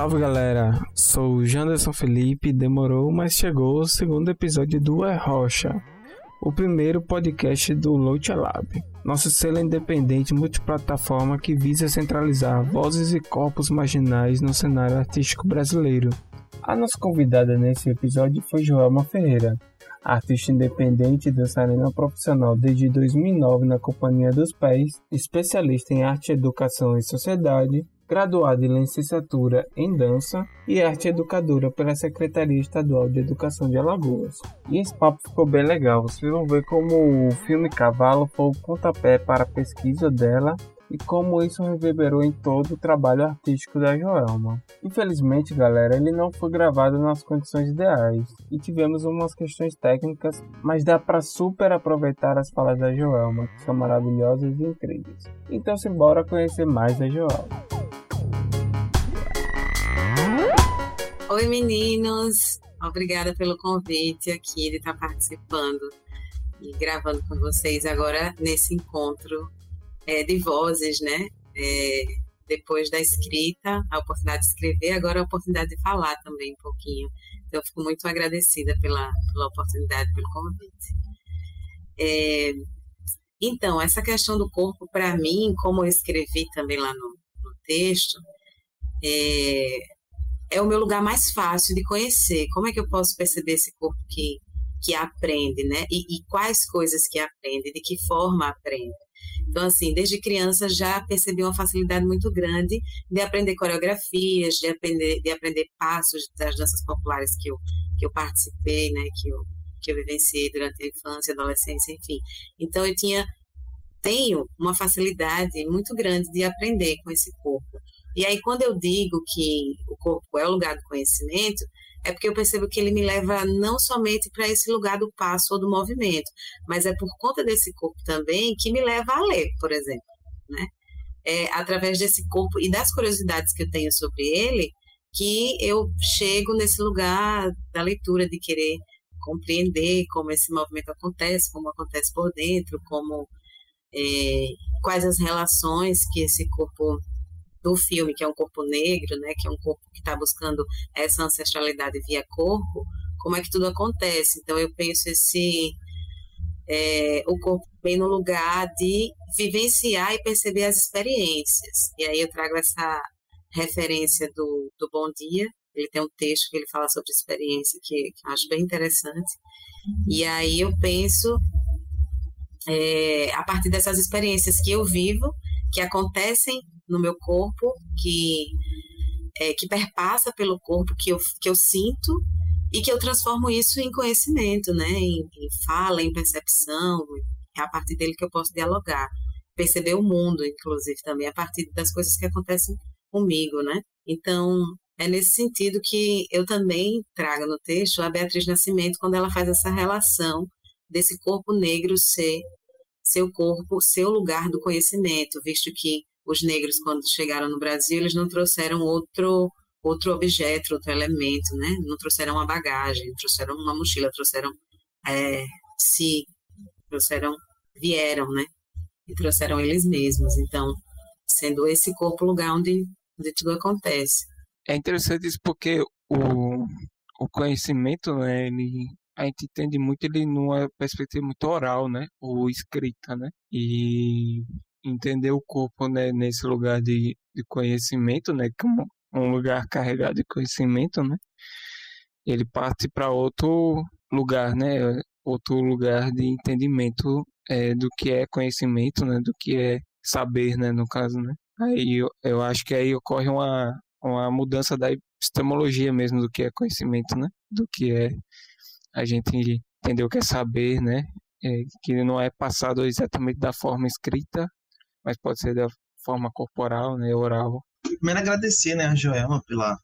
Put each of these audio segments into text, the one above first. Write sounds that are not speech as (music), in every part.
Salve galera, sou o Janderson Felipe. Demorou, mas chegou o segundo episódio do É Rocha, o primeiro podcast do Locha Lab, nosso selo independente multiplataforma que visa centralizar vozes e corpos marginais no cenário artístico brasileiro. A nossa convidada nesse episódio foi Joelma Ferreira, artista independente e dançarina profissional desde 2009 na Companhia dos Pés, especialista em arte, educação e sociedade, graduada em licenciatura em dança e arte educadora pela Secretaria Estadual de Educação de Alagoas. E esse papo ficou bem legal, vocês vão ver como o filme Cavalo foi o pontapé para a pesquisa dela e como isso reverberou em todo o trabalho artístico da Joelma. Infelizmente, galera, ele não foi gravado nas condições ideais e tivemos umas questões técnicas, mas dá para super aproveitar as falas da Joelma, que são maravilhosas e incríveis. Então, simbora conhecer mais da Joelma. Oi, meninos! Obrigada pelo convite aqui de estar participando e gravando com vocês agora nesse encontro é, de vozes, né? É, depois da escrita, a oportunidade de escrever, agora a oportunidade de falar também um pouquinho. Então, eu fico muito agradecida pela, pela oportunidade, pelo convite. É, então, essa questão do corpo, para mim, como eu escrevi também lá no, no texto, é, é, o meu lugar mais fácil de conhecer. Como é que eu posso perceber esse corpo que, que aprende, né? E, e quais coisas que aprende, de que forma aprende. Então, assim, desde criança já percebi uma facilidade muito grande de aprender coreografias, de aprender, de aprender passos das danças populares que eu, que eu participei, né, que eu, que eu vivenciei durante a infância, adolescência, enfim. Então, eu tinha, tenho uma facilidade muito grande de aprender com esse corpo. E aí, quando eu digo que o corpo é o lugar do conhecimento, é porque eu percebo que ele me leva não somente para esse lugar do passo ou do movimento, mas é por conta desse corpo também que me leva a ler, por exemplo, né? É através desse corpo e das curiosidades que eu tenho sobre ele que eu chego nesse lugar da leitura de querer compreender como esse movimento acontece, como acontece por dentro, como é, quais as relações que esse corpo do filme, que é um corpo negro, né, que é um corpo que está buscando essa ancestralidade via corpo, como é que tudo acontece. Então, eu penso esse é, o corpo bem no lugar de vivenciar e perceber as experiências. E aí eu trago essa referência do, do Bom Dia. Ele tem um texto que ele fala sobre experiência que, que eu acho bem interessante. E aí eu penso é, a partir dessas experiências que eu vivo, que acontecem no meu corpo, que, é, que perpassa pelo corpo, que eu, que eu sinto e que eu transformo isso em conhecimento, né? Em, em fala, em percepção. É a partir dele que eu posso dialogar. Perceber o mundo, inclusive, também, a partir das coisas que acontecem comigo, né? Então, é nesse sentido que eu também trago no texto a Beatriz Nascimento, quando ela faz essa relação desse corpo negro ser seu corpo, seu lugar do conhecimento, visto que os negros, quando chegaram no Brasil, eles não trouxeram outro outro objeto, outro elemento, né? Não trouxeram uma bagagem, trouxeram uma mochila, trouxeram é, si, trouxeram, vieram, né? E trouxeram eles mesmos. Então, sendo esse corpo o lugar onde, onde tudo acontece. É interessante isso porque o, o conhecimento, né, ele, a gente entende muito ele numa perspectiva muito oral, né, ou escrita, né, e entender o corpo né, nesse lugar de, de conhecimento, né, como um lugar carregado de conhecimento, né, ele parte para outro lugar, né, outro lugar de entendimento é, do que é conhecimento, né, do que é saber, né, no caso, né. Aí eu, eu acho que aí ocorre uma, uma mudança da epistemologia mesmo do que é conhecimento, né, do que é a gente entender o que é saber, né, é, que não é passado exatamente da forma escrita mas pode ser da forma corporal, né, oral. Primeiro agradecer, né, a Joelma pela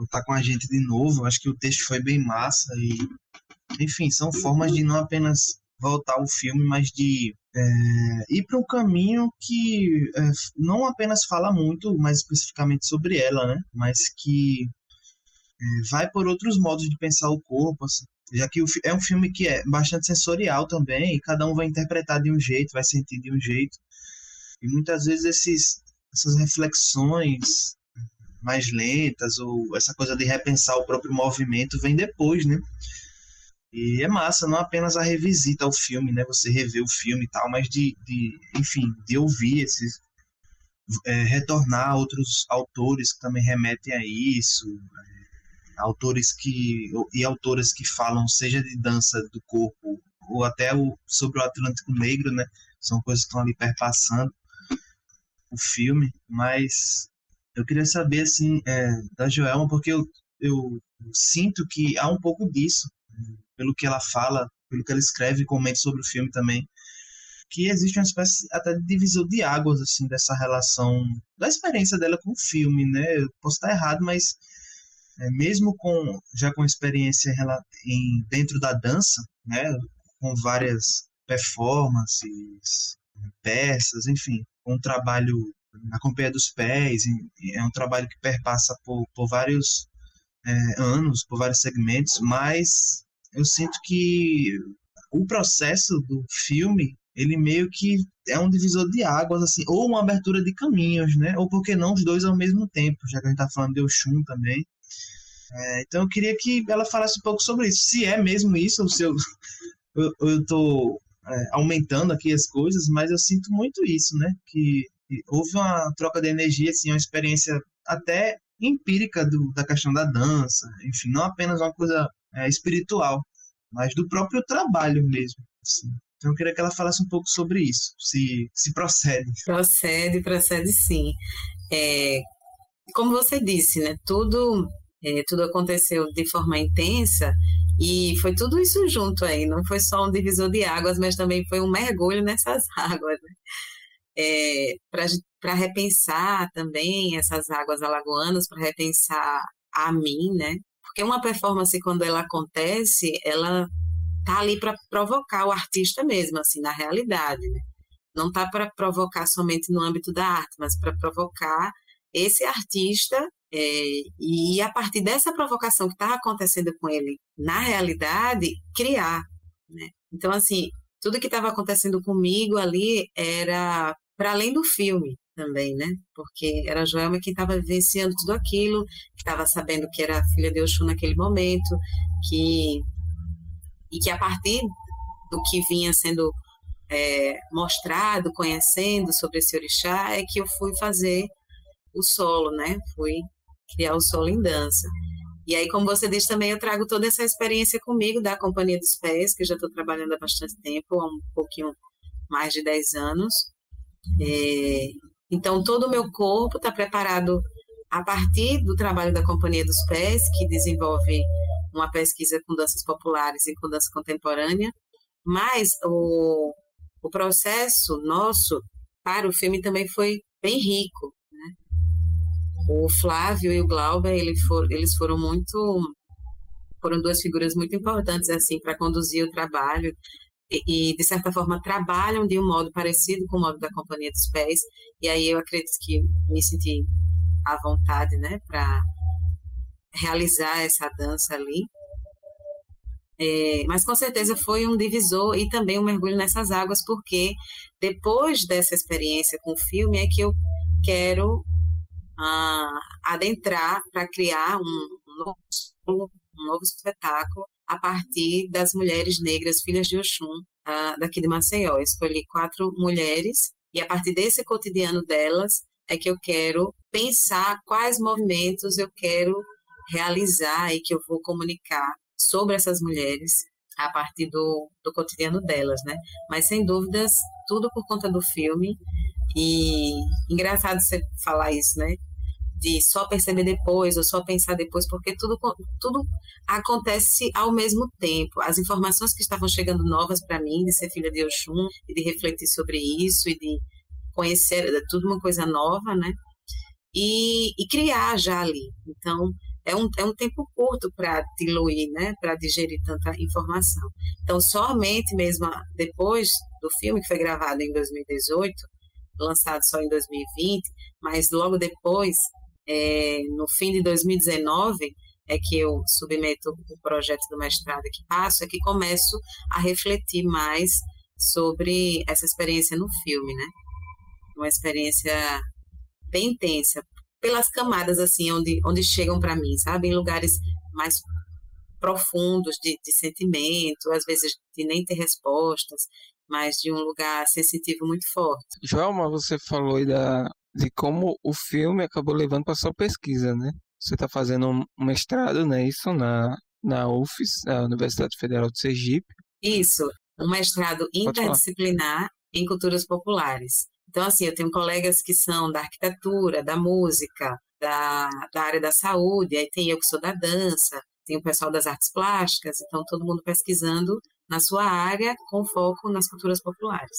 estar com a gente de novo. Acho que o texto foi bem massa e, enfim, são formas de não apenas voltar ao filme, mas de é, ir para um caminho que é, não apenas fala muito, mais especificamente sobre ela, né, mas que é, vai por outros modos de pensar o corpo, assim, já que é um filme que é bastante sensorial também, e cada um vai interpretar de um jeito, vai sentir de um jeito. E muitas vezes esses, essas reflexões mais lentas, ou essa coisa de repensar o próprio movimento, vem depois, né? E é massa, não apenas a revisita ao filme, né? Você rever o filme e tal, mas de, de enfim, de ouvir esses. É, retornar a outros autores que também remetem a isso, é, autores que e autoras que falam seja de dança do corpo ou até o, sobre o Atlântico Negro, né? São coisas que estão ali perpassando o filme, mas eu queria saber assim é, da Joelma porque eu, eu sinto que há um pouco disso pelo que ela fala, pelo que ela escreve e comenta sobre o filme também, que existe uma espécie até de divisor de águas, assim, dessa relação, da experiência dela com o filme, né? Eu posso estar errado, mas é, mesmo com já com experiência em, dentro da dança, né? Com várias performances, peças, enfim, um trabalho na Companhia dos Pés, é um trabalho que perpassa por, por vários é, anos, por vários segmentos, mas eu sinto que o processo do filme ele meio que é um divisor de águas, assim, ou uma abertura de caminhos, né? Ou por que não os dois ao mesmo tempo, já que a gente tá falando de Oxum também. É, então eu queria que ela falasse um pouco sobre isso. Se é mesmo isso, ou se (laughs) eu, tô é, aumentando aqui as coisas, mas eu sinto muito isso, né? Que, que houve uma troca de energia, assim, uma experiência até empírica do, da questão da dança, enfim, não apenas uma coisa é, espiritual, mas do próprio trabalho mesmo. Assim. Então eu queria que ela falasse um pouco sobre isso, se, se procede. Procede, procede sim. É, como você disse, né, tudo, é, tudo aconteceu de forma intensa e foi tudo isso junto aí, não foi só um divisor de águas, mas também foi um mergulho nessas (laughs) águas. Né? É, para repensar também essas águas alagoanas, para repensar a mim, né? Porque uma performance, quando ela acontece, ela tá ali para provocar o artista mesmo, assim, na realidade, né? Não tá para provocar somente no âmbito da arte, mas para provocar esse artista é, e a partir dessa provocação que estava acontecendo com ele na realidade, criar, né? Então, assim, tudo que estava acontecendo comigo ali era para além do filme, também, né? Porque era a Joelma quem estava vivenciando tudo aquilo, que estava sabendo que era filha de Oxum naquele momento, que e que a partir do que vinha sendo é, mostrado, conhecendo sobre esse orixá, é que eu fui fazer o solo, né? Fui criar o solo em dança. E aí, como você disse também, eu trago toda essa experiência comigo da Companhia dos Pés, que eu já estou trabalhando há bastante tempo, há um pouquinho mais de 10 anos. É, então, todo o meu corpo está preparado a partir do trabalho da Companhia dos Pés, que desenvolve uma pesquisa com danças populares e com dança contemporânea, mas o, o processo nosso para o filme também foi bem rico. O Flávio e o Glauber, ele for, eles foram muito foram duas figuras muito importantes assim para conduzir o trabalho e, de certa forma, trabalham de um modo parecido com o modo da Companhia dos Pés. E aí eu acredito que me senti à vontade, né, para realizar essa dança ali. É, mas com certeza foi um divisor e também um mergulho nessas águas, porque depois dessa experiência com o filme é que eu quero adentrar para criar um, um, novo, um novo espetáculo a partir das mulheres negras, filhas de Oxum, uh, daqui de Maceió. Eu escolhi quatro mulheres e a partir desse cotidiano delas é que eu quero pensar quais movimentos eu quero realizar e que eu vou comunicar sobre essas mulheres a partir do, do cotidiano delas, né? Mas sem dúvidas, tudo por conta do filme. E engraçado você falar isso, né? de só perceber depois ou só pensar depois, porque tudo, tudo acontece ao mesmo tempo. As informações que estavam chegando novas para mim, de ser filha de Oxum, e de refletir sobre isso, e de conhecer, é tudo uma coisa nova, né? E, e criar já ali. Então, é um, é um tempo curto para diluir, né? Para digerir tanta informação. Então, somente mesmo depois do filme, que foi gravado em 2018, lançado só em 2020, mas logo depois é, no fim de 2019, é que eu submeto o projeto do mestrado que passo, é que começo a refletir mais sobre essa experiência no filme, né? Uma experiência bem intensa, pelas camadas assim onde, onde chegam para mim, sabe? Em lugares mais profundos de, de sentimento, às vezes de nem ter respostas, mas de um lugar sensitivo muito forte. Joelma, você falou da, de como o filme acabou levando para sua pesquisa, né? Você está fazendo um mestrado, né? Isso na, na UFES, a Universidade Federal de Sergipe. Isso, um mestrado interdisciplinar em culturas populares. Então, assim, eu tenho colegas que são da arquitetura, da música, da, da área da saúde, aí tem eu que sou da dança, tem o pessoal das artes plásticas, então todo mundo pesquisando na sua área com foco nas culturas populares.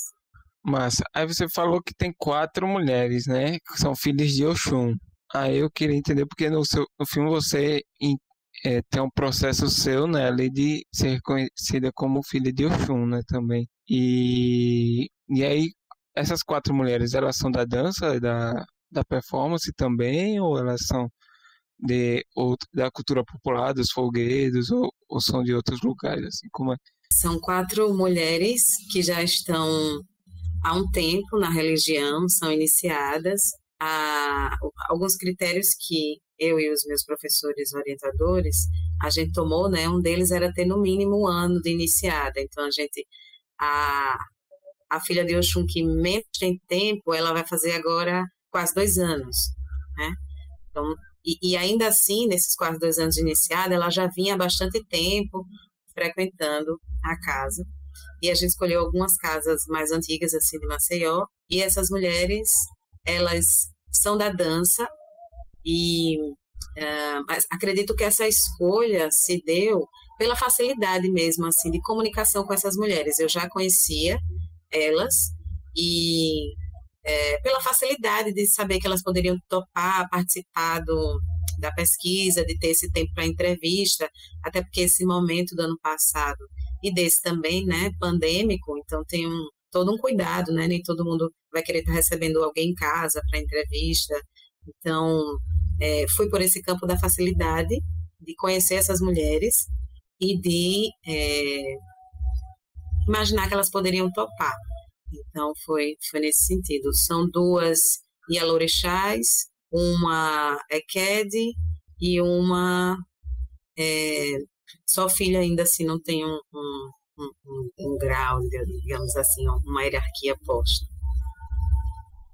Massa. Aí você falou que tem quatro mulheres, né? Que são filhas de Oxum. Aí eu queria entender porque no, seu, no filme você é, tem um processo seu, né? Ali de ser reconhecida como filha de Oxum, né? Também. E, e aí, essas quatro mulheres, elas são da dança, da, da performance também? Ou elas são de, ou, da cultura popular, dos folguedos? Ou, ou são de outros lugares? Assim, como é? São quatro mulheres que já estão há um tempo na religião, são iniciadas a alguns critérios que eu e os meus professores orientadores a gente tomou, né? Um deles era ter no mínimo um ano de iniciada. Então a gente a a filha de Oxum que menos tem tempo, ela vai fazer agora quase dois anos, né? Então e, e ainda assim nesses quase dois anos de iniciada, ela já vinha há bastante tempo frequentando a casa. E a gente escolheu algumas casas mais antigas assim de Maceió. E essas mulheres elas são da dança. E uh, mas acredito que essa escolha se deu pela facilidade mesmo assim de comunicação com essas mulheres. Eu já conhecia elas e é, pela facilidade de saber que elas poderiam topar participar do, da pesquisa, de ter esse tempo para entrevista, até porque esse momento do ano passado e desse também, né, pandêmico, então tem um, todo um cuidado, né, nem todo mundo vai querer estar tá recebendo alguém em casa para entrevista, então é, fui por esse campo da facilidade de conhecer essas mulheres e de é, imaginar que elas poderiam topar. Então foi, foi nesse sentido. São duas Yalorixás, uma é Ked e uma é, só filha ainda assim não tem um, um, um, um grau, digamos assim, uma hierarquia posta.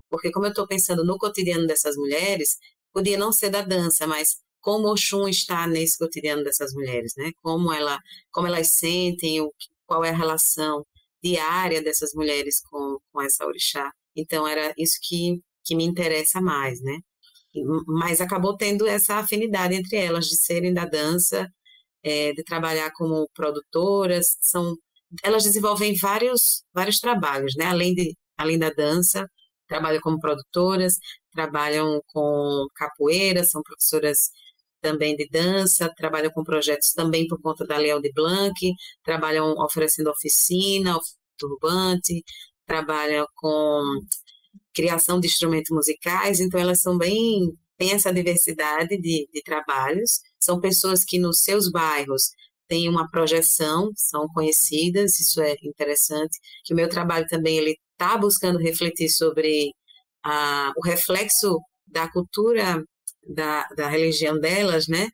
Porque como eu estou pensando no cotidiano dessas mulheres, podia não ser da dança, mas como Oxum está nesse cotidiano dessas mulheres, né? Como ela, como elas sentem, o, qual é a relação diária dessas mulheres com, com essa orixá. Então era isso que, que me interessa mais, né? Mas acabou tendo essa afinidade entre elas de serem da dança é, de trabalhar como produtoras, são, elas desenvolvem vários, vários trabalhos, né? além, de, além da dança, trabalham como produtoras, trabalham com capoeira, são professoras também de dança, trabalham com projetos também por conta da Leal de Blanc, trabalham oferecendo oficina, turbante, trabalham com criação de instrumentos musicais, então elas são bem, têm essa diversidade de, de trabalhos, são pessoas que nos seus bairros têm uma projeção, são conhecidas, isso é interessante, que o meu trabalho também ele está buscando refletir sobre o reflexo da cultura da, da religião delas, né,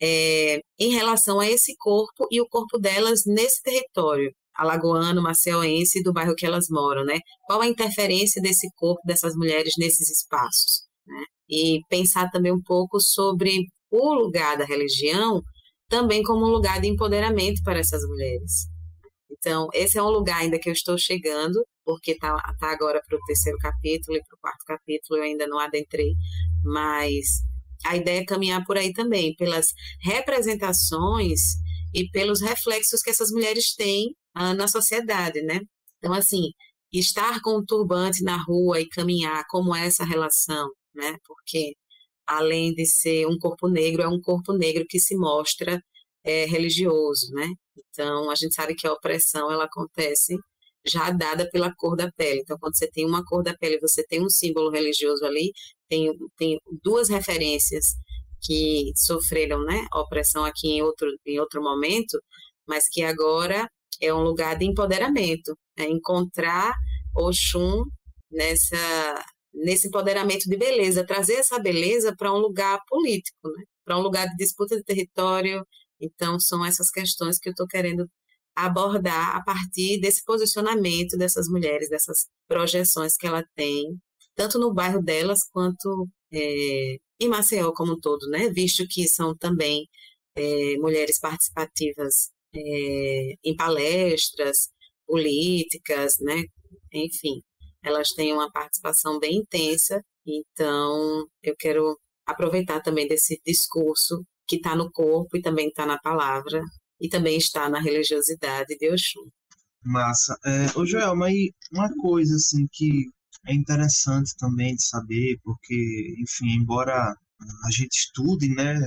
é, em relação a esse corpo e o corpo delas nesse território alagoano, maceuense do bairro que elas moram, né? Qual a interferência desse corpo dessas mulheres nesses espaços, né? E pensar também um pouco sobre o lugar da religião também como um lugar de empoderamento para essas mulheres. Então, esse é um lugar ainda que eu estou chegando, porque está tá agora para o terceiro capítulo e para o quarto capítulo eu ainda não adentrei, mas a ideia é caminhar por aí também, pelas representações e pelos reflexos que essas mulheres têm na sociedade, né? Então, assim, estar com um turbante na rua e caminhar, como é essa relação, né? Porque além de ser um corpo negro, é um corpo negro que se mostra é, religioso, né? Então, a gente sabe que a opressão, ela acontece já dada pela cor da pele. Então, quando você tem uma cor da pele, você tem um símbolo religioso ali, tem, tem duas referências que sofreram, né, opressão aqui em outro, em outro momento, mas que agora é um lugar de empoderamento, é encontrar Oxum nessa nesse empoderamento de beleza, trazer essa beleza para um lugar político, né? para um lugar de disputa de território. Então, são essas questões que eu estou querendo abordar a partir desse posicionamento dessas mulheres, dessas projeções que ela tem, tanto no bairro delas quanto é, em Maceió como um todo, né? visto que são também é, mulheres participativas é, em palestras políticas, né? enfim, elas têm uma participação bem intensa, então eu quero aproveitar também desse discurso que está no corpo e também está na palavra e também está na religiosidade de Oxum. Massa. É, ô Joel, mas uma coisa assim que é interessante também de saber, porque, enfim, embora a gente estude, né,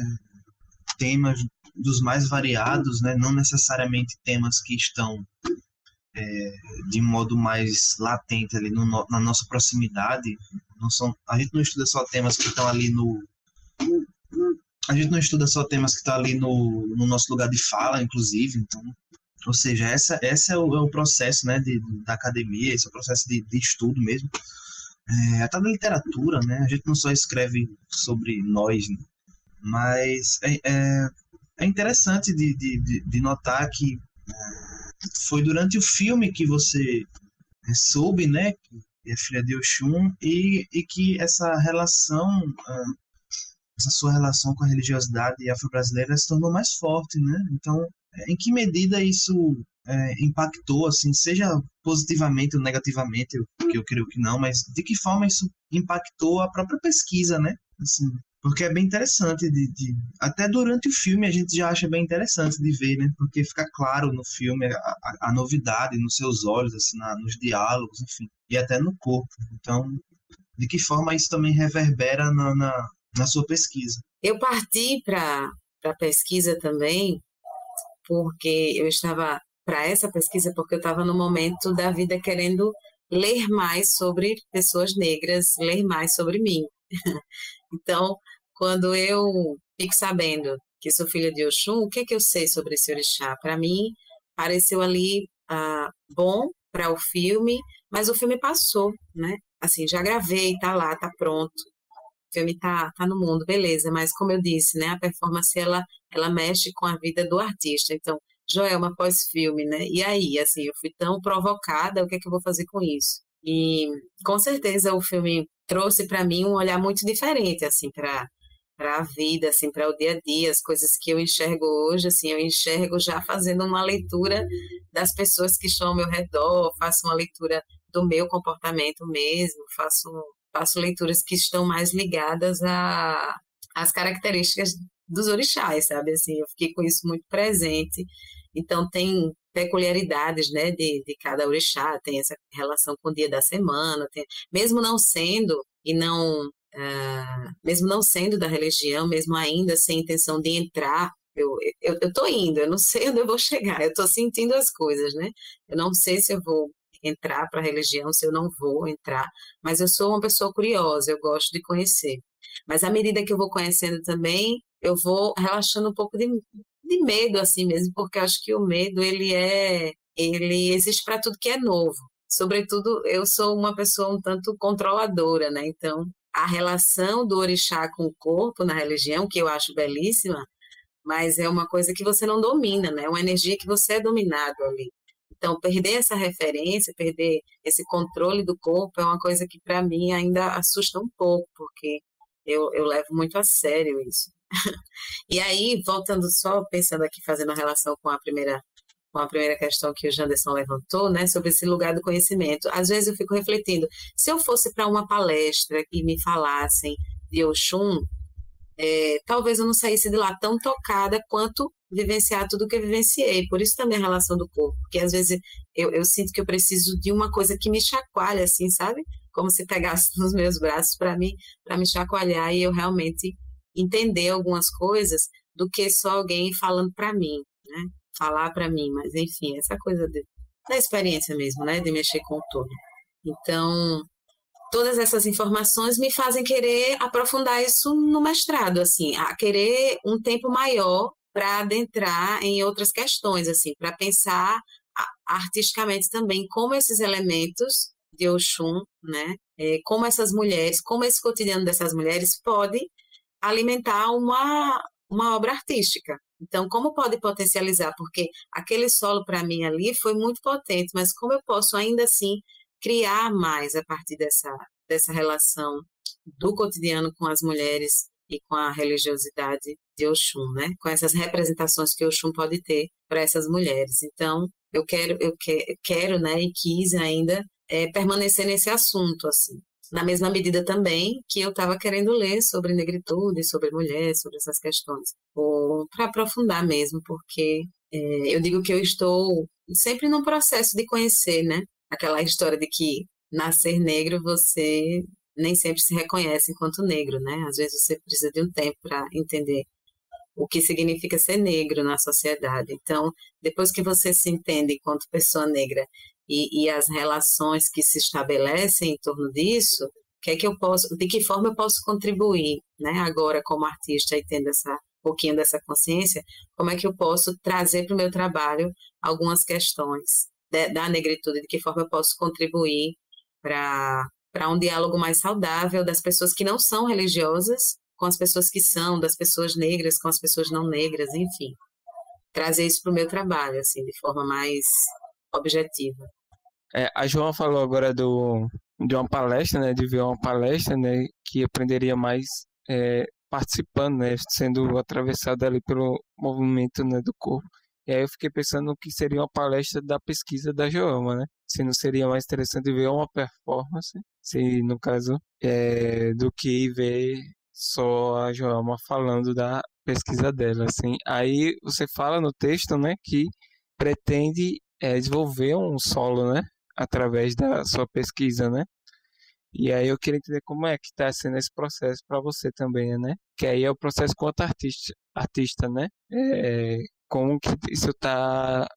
temas dos mais variados, né, não necessariamente temas que estão é, de modo mais latente ali no, na nossa proximidade. Não são, a gente não estuda só temas que estão ali no. A gente não estuda só temas que estão ali no, no nosso lugar de fala, inclusive. Então, ou seja, essa, essa é, o, é o processo né, de, da academia, esse é o processo de, de estudo mesmo. É, até da literatura, né? A gente não só escreve sobre nós? Mas é, é, é interessante de, de, de, notar que foi durante o filme que você é, soube, né, que é filha de Oxum, e, e que essa relação, ah, essa sua relação com a religiosidade afro-brasileira se tornou mais forte, né? Então, em que medida isso é, impactou, assim, seja positivamente ou negativamente, que eu creio que não, mas de que forma isso impactou a própria pesquisa, né? Assim, porque é bem interessante de, de, até durante o filme a gente já acha bem interessante de ver né? Porque fica claro no filme a, a, a novidade nos seus olhos assim na, nos diálogos enfim e até no corpo. Então de que forma isso também reverbera na, na, na sua pesquisa? Eu parti para para pesquisa também porque eu estava para essa pesquisa porque eu estava no momento da vida querendo ler mais sobre pessoas negras ler mais sobre mim (laughs) Então, quando eu fico sabendo que sou filha de Oxum, o que, é que eu sei sobre esse orixá? Para mim, pareceu ali ah, bom para o filme, mas o filme passou, né? Assim, já gravei, tá lá, tá pronto. O filme tá, tá no mundo, beleza, mas como eu disse, né, a performance ela, ela mexe com a vida do artista. Então, Joelma pós-filme, né? E aí, assim, eu fui tão provocada, o que é que eu vou fazer com isso? E com certeza o filme trouxe para mim um olhar muito diferente assim para para a vida, assim, para o dia a dia, as coisas que eu enxergo hoje, assim, eu enxergo já fazendo uma leitura das pessoas que estão ao meu redor, faço uma leitura do meu comportamento mesmo, faço faço leituras que estão mais ligadas a às características dos orixás, sabe? Assim, eu fiquei com isso muito presente. Então tem peculiaridades né, de, de cada orixá, tem essa relação com o dia da semana, tem, mesmo não sendo e não uh, mesmo não sendo da religião, mesmo ainda sem intenção de entrar, eu, eu, eu tô indo, eu não sei (laughs) onde eu vou chegar, eu tô sentindo as coisas, né? Eu não sei se eu vou entrar para a religião, se eu não vou entrar, mas eu sou uma pessoa curiosa, eu gosto de conhecer. Mas à medida que eu vou conhecendo também, eu vou relaxando um pouco de, de medo assim mesmo, porque acho que o medo ele é ele existe para tudo que é novo. Sobretudo, eu sou uma pessoa um tanto controladora, né? Então, a relação do orixá com o corpo na religião, que eu acho belíssima, mas é uma coisa que você não domina, né? É uma energia que você é dominado ali. Então, perder essa referência, perder esse controle do corpo é uma coisa que para mim ainda assusta um pouco, porque eu, eu levo muito a sério isso e aí, voltando só, pensando aqui, fazendo a relação com a primeira com a primeira questão que o Janderson levantou, né, sobre esse lugar do conhecimento. Às vezes eu fico refletindo, se eu fosse para uma palestra e me falassem de Oxum, é, talvez eu não saísse de lá tão tocada quanto vivenciar tudo que eu vivenciei. Por isso também a relação do corpo, porque às vezes eu, eu sinto que eu preciso de uma coisa que me chacoalha, assim, sabe? Como se pegasse (laughs) nos meus braços para mim, para me chacoalhar e eu realmente entender algumas coisas do que só alguém falando para mim, né? Falar para mim, mas enfim, essa coisa de, da experiência mesmo, né? De mexer com o todo. Então, todas essas informações me fazem querer aprofundar isso no mestrado, assim, a querer um tempo maior para adentrar em outras questões, assim, para pensar artisticamente também como esses elementos de Oxum, né, é, como essas mulheres, como esse cotidiano dessas mulheres pode alimentar uma, uma obra artística. Então, como pode potencializar? Porque aquele solo para mim ali foi muito potente, mas como eu posso ainda assim criar mais a partir dessa, dessa relação do cotidiano com as mulheres e com a religiosidade de Oxum, né? Com essas representações que Oxum pode ter para essas mulheres. Então, eu quero, eu que, quero, né, e quis ainda é, permanecer nesse assunto, assim. Na mesma medida também que eu estava querendo ler sobre negritude, sobre mulher, sobre essas questões, para aprofundar mesmo, porque é, eu digo que eu estou sempre num processo de conhecer, né? Aquela história de que nascer negro você nem sempre se reconhece enquanto negro, né? Às vezes você precisa de um tempo para entender o que significa ser negro na sociedade. Então, depois que você se entende enquanto pessoa negra e, e as relações que se estabelecem em torno disso, que é que eu posso, de que forma eu posso contribuir, né? Agora como artista e tendo essa um pouquinho dessa consciência, como é que eu posso trazer para o meu trabalho algumas questões de, da negritude, de que forma eu posso contribuir para para um diálogo mais saudável das pessoas que não são religiosas com as pessoas que são, das pessoas negras com as pessoas não negras, enfim. Trazer isso para o meu trabalho, assim, de forma mais objetiva. É, a João falou agora do, de uma palestra, né, de ver uma palestra, né, que aprenderia mais é, participando, né, sendo atravessado ali pelo movimento, né, do corpo. E aí eu fiquei pensando que seria uma palestra da pesquisa da Joama, né? Se não seria mais interessante ver uma performance, se no caso, é, do que ver só a Joama falando da pesquisa dela, assim. Aí você fala no texto, né, que pretende é, desenvolver um solo, né, através da sua pesquisa, né? E aí eu queria entender como é que está sendo esse processo para você também, né? Que aí é o processo quanto artista, artista né? É, como que isso está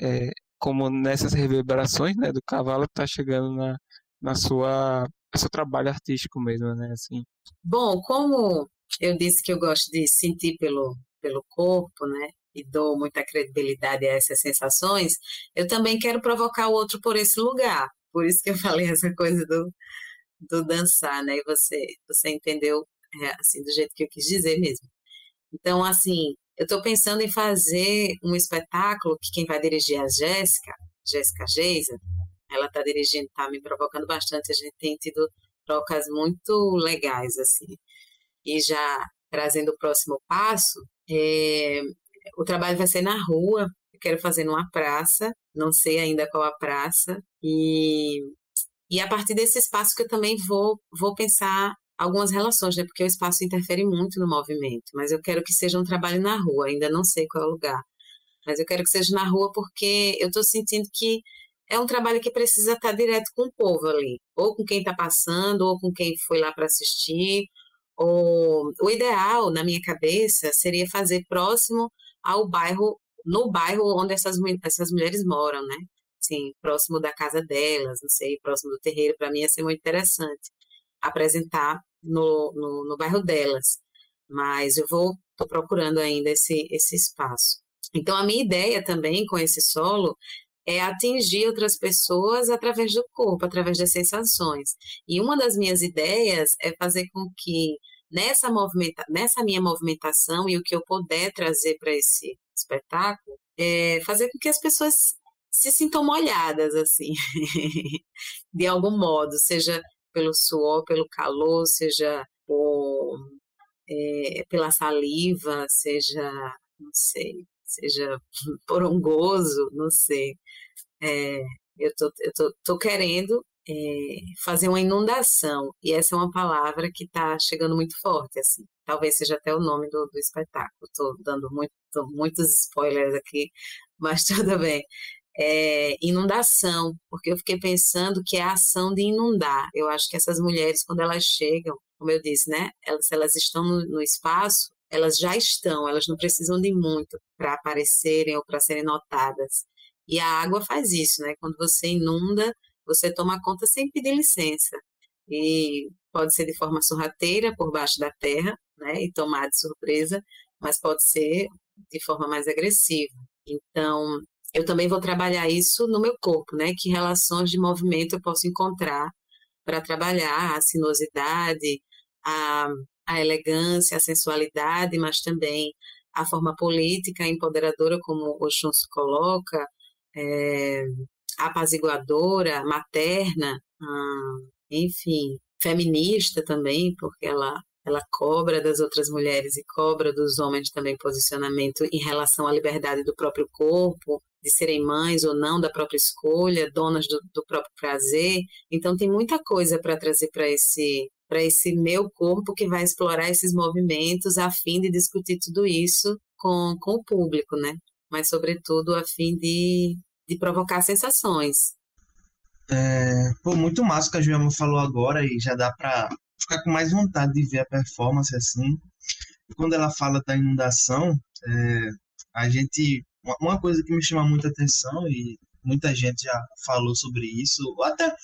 é, como nessas reverberações, né, do cavalo está chegando na, na sua seu trabalho artístico mesmo, né? Assim. Bom, como eu disse que eu gosto de sentir pelo pelo corpo, né? E dou muita credibilidade a essas sensações, eu também quero provocar o outro por esse lugar. Por isso que eu (laughs) falei essa coisa do, do dançar, né? E você, você entendeu é, assim do jeito que eu quis dizer mesmo. Então, assim, eu estou pensando em fazer um espetáculo que quem vai dirigir é a Jéssica, Jéssica Geisa, ela está dirigindo, está me provocando bastante. A gente tem tido trocas muito legais, assim. E já trazendo o próximo passo, é, o trabalho vai ser na rua, eu quero fazer numa praça, não sei ainda qual a praça, e, e a partir desse espaço que eu também vou, vou pensar algumas relações, né? Porque o espaço interfere muito no movimento, mas eu quero que seja um trabalho na rua, ainda não sei qual é o lugar, mas eu quero que seja na rua porque eu estou sentindo que é um trabalho que precisa estar direto com o povo ali, ou com quem está passando, ou com quem foi lá para assistir. Ou... O ideal, na minha cabeça, seria fazer próximo ao bairro, no bairro onde essas, essas mulheres moram, né? Sim, próximo da casa delas, não sei, próximo do terreiro, para mim ia ser muito interessante apresentar no, no, no bairro delas. Mas eu vou, estou procurando ainda esse, esse espaço. Então, a minha ideia também com esse solo é atingir outras pessoas através do corpo, através das sensações. E uma das minhas ideias é fazer com que nessa, movimenta nessa minha movimentação e o que eu puder trazer para esse espetáculo, é fazer com que as pessoas se sintam molhadas, assim, (laughs) de algum modo, seja pelo suor, pelo calor, seja por, é, pela saliva, seja, não sei, seja (laughs) por um gozo, não sei. É, eu tô, eu tô, tô querendo é, fazer uma inundação. E essa é uma palavra que está chegando muito forte, assim. Talvez seja até o nome do, do espetáculo. Estou dando muito, muitos spoilers aqui, (laughs) mas tudo bem. É, inundação, porque eu fiquei pensando que é a ação de inundar. Eu acho que essas mulheres, quando elas chegam, como eu disse, né, elas, elas estão no, no espaço, elas já estão, elas não precisam de muito para aparecerem ou para serem notadas. E a água faz isso, né? Quando você inunda, você toma conta sem pedir licença. e pode ser de forma sorrateira por baixo da terra, né, e tomar de surpresa, mas pode ser de forma mais agressiva. Então, eu também vou trabalhar isso no meu corpo, né? Que relações de movimento eu posso encontrar para trabalhar a sinuosidade, a, a elegância, a sensualidade, mas também a forma política, empoderadora, como o Chun se coloca, é, apaziguadora, materna, ah, enfim, feminista também, porque ela ela cobra das outras mulheres e cobra dos homens também posicionamento em relação à liberdade do próprio corpo, de serem mães ou não da própria escolha, donas do, do próprio prazer. Então tem muita coisa para trazer para esse para esse meu corpo que vai explorar esses movimentos a fim de discutir tudo isso com, com o público, né? Mas sobretudo a fim de, de provocar sensações. É, pô, muito massa que a Juliana falou agora e já dá para ficar com mais vontade de ver a performance assim. Quando ela fala da inundação, é, a gente. Uma coisa que me chama muita atenção, e muita gente já falou sobre isso, até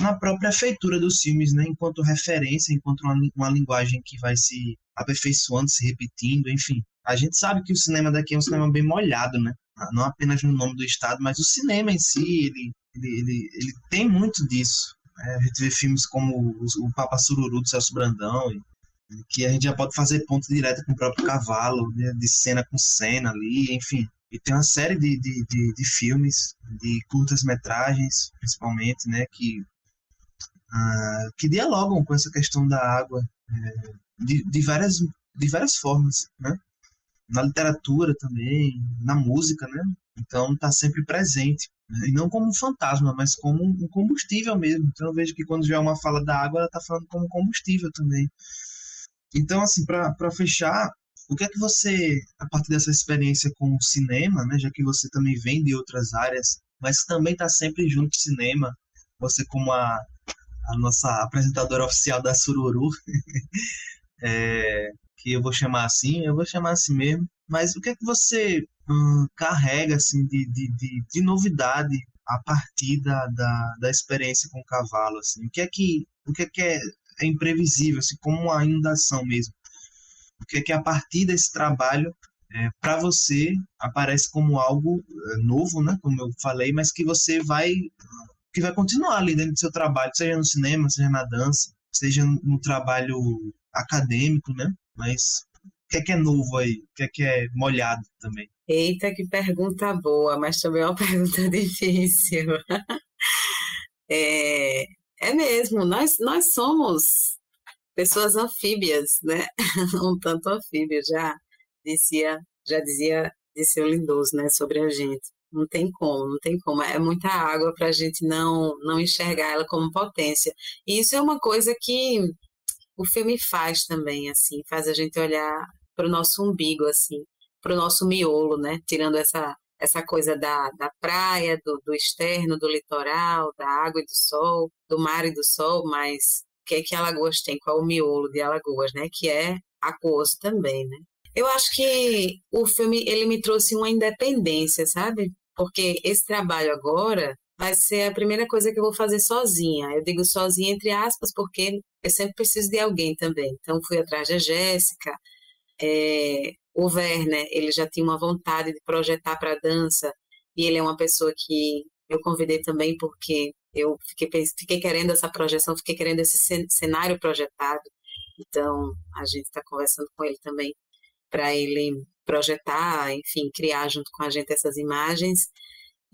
na própria feitura dos filmes, né, enquanto referência, enquanto uma, uma linguagem que vai se aperfeiçoando, se repetindo, enfim. A gente sabe que o cinema daqui é um cinema bem molhado, né? Não apenas no nome do estado, mas o cinema em si, ele, ele, ele, ele tem muito disso. É, a gente vê filmes como o, Papa Sururu do Celso Brandão, que a gente já pode fazer ponto direto com o próprio cavalo, né, de cena com cena ali, enfim. E tem uma série de, de, de, de filmes, de curtas-metragens, principalmente, né, que, uh, que dialogam com essa questão da água é, de, de, várias, de várias formas, né? Na literatura também, na música, né? Então está sempre presente. Né? E não como um fantasma, mas como um combustível mesmo. Então eu vejo que quando já é uma fala da água, ela está falando como combustível também. Então, assim, para fechar, o que é que você, a partir dessa experiência com o cinema, né, já que você também vem de outras áreas, mas também está sempre junto ao cinema, você como a, a nossa apresentadora oficial da Sururu, (laughs) é, que eu vou chamar assim, eu vou chamar assim mesmo, mas o que é que você hum, carrega assim, de, de, de, de, novidade a partir da, da, da experiência com o cavalo? Assim? O que é que, o que, é, que é, é imprevisível, assim, como uma inundação mesmo? O que é que a partir desse trabalho é, para você aparece como algo é, novo, né, como eu falei, mas que você vai que vai continuar ali dentro do seu trabalho, seja no cinema, seja na dança, seja no trabalho acadêmico, né? Mas que é que é novo aí? O que é que é molhado também? Eita, que pergunta boa, mas também é uma (laughs) pergunta difícil. (laughs) é, é mesmo, nós, nós somos pessoas anfíbias, né? (laughs) um tanto anfíbias, já dizia, já dizia Disseu Lindoso, né, sobre a gente. Não tem como, não tem como. É muita água para a gente não, não enxergar ela como potência. E isso é uma coisa que o filme faz também, assim, faz a gente olhar para o nosso umbigo, assim, para o nosso miolo, né? Tirando essa, essa coisa da, da praia, do, do externo, do litoral, da água e do sol, do mar e do sol, mas o que é que Alagoas tem? Qual é o miolo de Alagoas, né? Que é aquoso também, né? Eu acho que o filme ele me trouxe uma independência, sabe? Porque esse trabalho agora vai ser a primeira coisa que eu vou fazer sozinha. Eu digo sozinha entre aspas porque eu sempre preciso de alguém também. Então fui atrás da Jéssica, é, o Werner, ele já tinha uma vontade de projetar para dança e ele é uma pessoa que eu convidei também porque eu fiquei, fiquei querendo essa projeção, fiquei querendo esse cenário projetado. Então, a gente está conversando com ele também para ele projetar, enfim, criar junto com a gente essas imagens.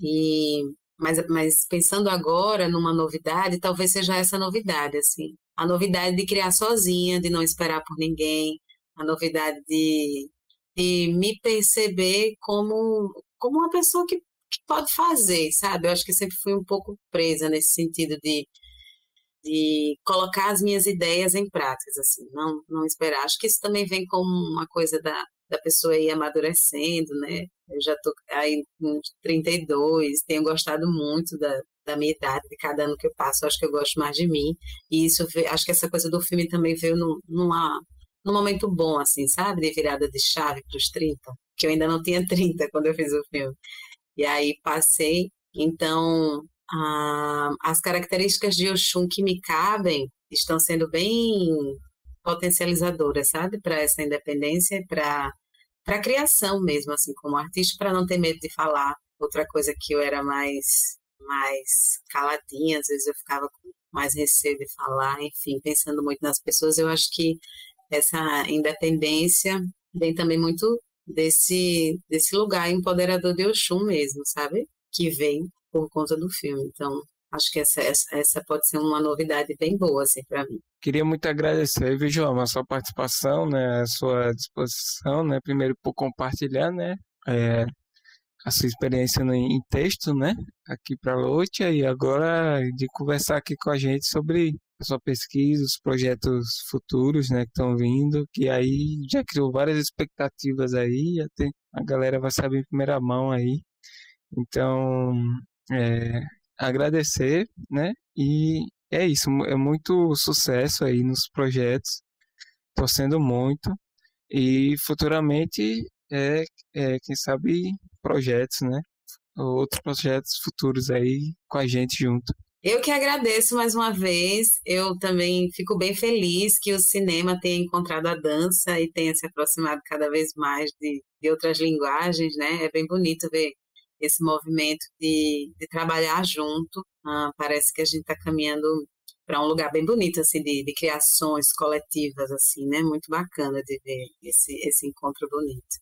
E mas, mas pensando agora numa novidade, talvez seja essa novidade, assim, a novidade de criar sozinha, de não esperar por ninguém, a novidade de, de me perceber como, como uma pessoa que, que pode fazer, sabe? Eu acho que sempre fui um pouco presa nesse sentido de, de colocar as minhas ideias em práticas, assim, não, não esperar. Acho que isso também vem como uma coisa da, da pessoa ir amadurecendo, né? Eu já tô aí com 32, tenho gostado muito da, da minha idade, de cada ano que eu passo, acho que eu gosto mais de mim. E isso, acho que essa coisa do filme também veio numa, num momento bom, assim, sabe? De virada de chave para os 30, que eu ainda não tinha (laughs) 30 quando eu fiz o filme. E aí passei, então ah, as características de Oxum que me cabem estão sendo bem potencializadoras, sabe, para essa independência e para para criação mesmo, assim, como artista, para não ter medo de falar. Outra coisa que eu era mais mais caladinha, às vezes eu ficava com mais receio de falar, enfim, pensando muito nas pessoas. Eu acho que essa independência vem também muito desse desse lugar empoderador de Oxum mesmo, sabe? Que vem por conta do filme. Então, acho que essa, essa, pode ser uma novidade bem boa assim, para mim. Queria muito agradecer, viu, João, a sua participação, né, a sua disposição, né, primeiro por compartilhar, né, é, a sua experiência em texto, né, aqui para a Lotia e agora de conversar aqui com a gente sobre a sua pesquisa, os projetos futuros, né, que estão vindo, que aí já criou várias expectativas aí, até a galera vai saber em primeira mão aí. Então, é, agradecer, né? E é isso, é muito sucesso aí nos projetos, torcendo muito e futuramente é, é quem sabe projetos, né? Outros projetos futuros aí com a gente junto. Eu que agradeço mais uma vez. Eu também fico bem feliz que o cinema tenha encontrado a dança e tenha se aproximado cada vez mais de, de outras linguagens, né? É bem bonito ver esse movimento de, de trabalhar junto. Ah, parece que a gente está caminhando para um lugar bem bonito assim de, de, criações coletivas assim, né? Muito bacana de ver esse esse encontro bonito.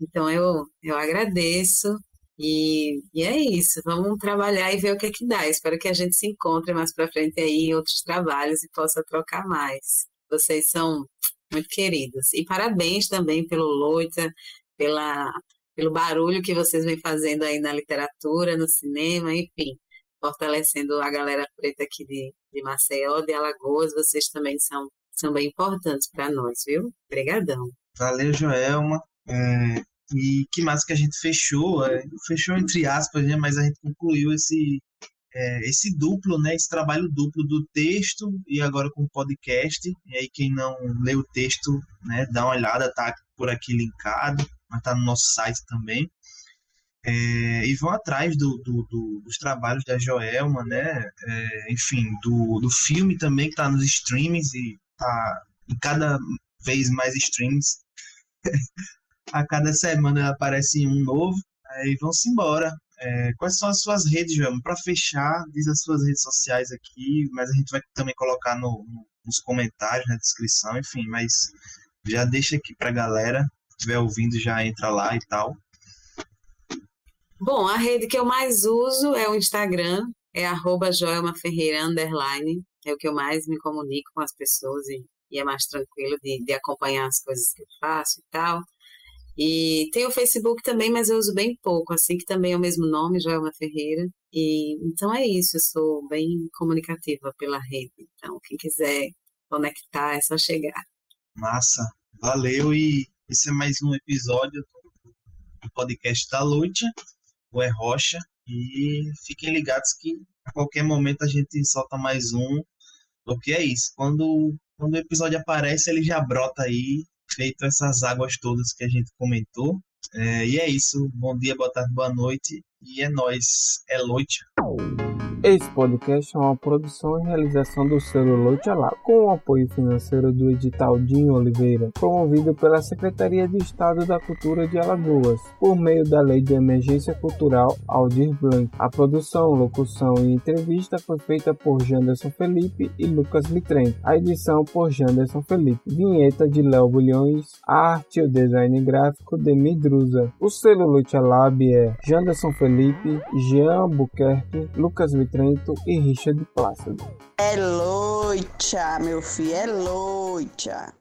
Então eu eu agradeço e, e é isso. Vamos trabalhar e ver o que é que dá. Espero que a gente se encontre mais para frente aí em outros trabalhos e possa trocar mais. Vocês são muito queridos. E parabéns também pelo Loita, pela pelo barulho que vocês vêm fazendo aí na literatura, no cinema, enfim, fortalecendo a galera preta aqui de, de Maceió, de Alagoas, vocês também são, são bem importantes para nós, viu? Obrigadão. Valeu, Joelma. É, e que mais que a gente fechou, é, fechou entre aspas, né, mas a gente concluiu esse, é, esse duplo, né, esse trabalho duplo do texto e agora com o podcast. E aí quem não lê o texto, né, dá uma olhada, tá por aqui linkado mas está no nosso site também. É, e vão atrás do, do, do, dos trabalhos da Joelma, né? É, enfim, do, do filme também que está nos streams e está em cada vez mais streams. (laughs) a cada semana aparece um novo. Aí vão-se embora. É, quais são as suas redes, Joelma? Para fechar, diz as suas redes sociais aqui, mas a gente vai também colocar no, no, nos comentários, na descrição, enfim, mas já deixa aqui para galera estiver ouvindo já entra lá e tal. Bom, a rede que eu mais uso é o Instagram, é arroba Joelma Ferreira underline, é o que eu mais me comunico com as pessoas e, e é mais tranquilo de, de, acompanhar as coisas que eu faço e tal. E tem o Facebook também, mas eu uso bem pouco, assim que também é o mesmo nome, Joelma Ferreira. E então é isso, eu sou bem comunicativa pela rede. Então, quem quiser conectar é só chegar. Massa, valeu e esse é mais um episódio do podcast da Luta, o É Rocha. E fiquem ligados que a qualquer momento a gente solta mais um. Porque é isso, quando, quando o episódio aparece, ele já brota aí, feito essas águas todas que a gente comentou. É, e é isso. Bom dia, boa tarde, boa noite. E é nós, é Loite. Esse podcast é uma produção e realização do selo Lab, com o apoio financeiro do edital Dinho Oliveira, promovido pela Secretaria de Estado da Cultura de Alagoas, por meio da Lei de Emergência Cultural Aldir Blanc. A produção, locução e entrevista foi feita por Janderson Felipe e Lucas Litrem. A edição por Janderson Felipe. Vinheta de Léo Bulhões. Arte e design gráfico de Midruza. O selo Lab é Janderson Felipe, Jean Buquerque, Lucas Litrem Trento e Richard Plácido. É loicha, meu filho, é loicha.